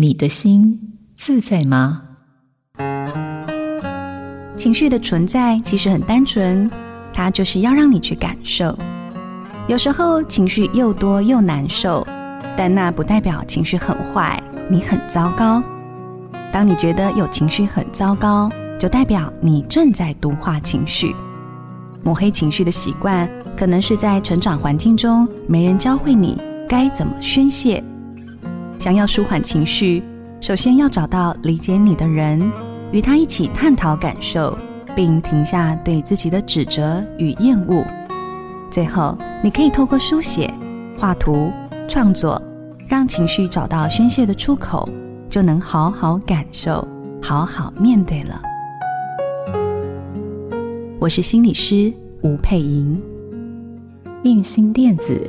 你的心自在吗？情绪的存在其实很单纯，它就是要让你去感受。有时候情绪又多又难受，但那不代表情绪很坏，你很糟糕。当你觉得有情绪很糟糕，就代表你正在毒化情绪。抹黑情绪的习惯，可能是在成长环境中没人教会你该怎么宣泄。想要舒缓情绪，首先要找到理解你的人，与他一起探讨感受，并停下对自己的指责与厌恶。最后，你可以透过书写、画图、创作，让情绪找到宣泄的出口，就能好好感受，好好面对了。我是心理师吴佩莹，印心电子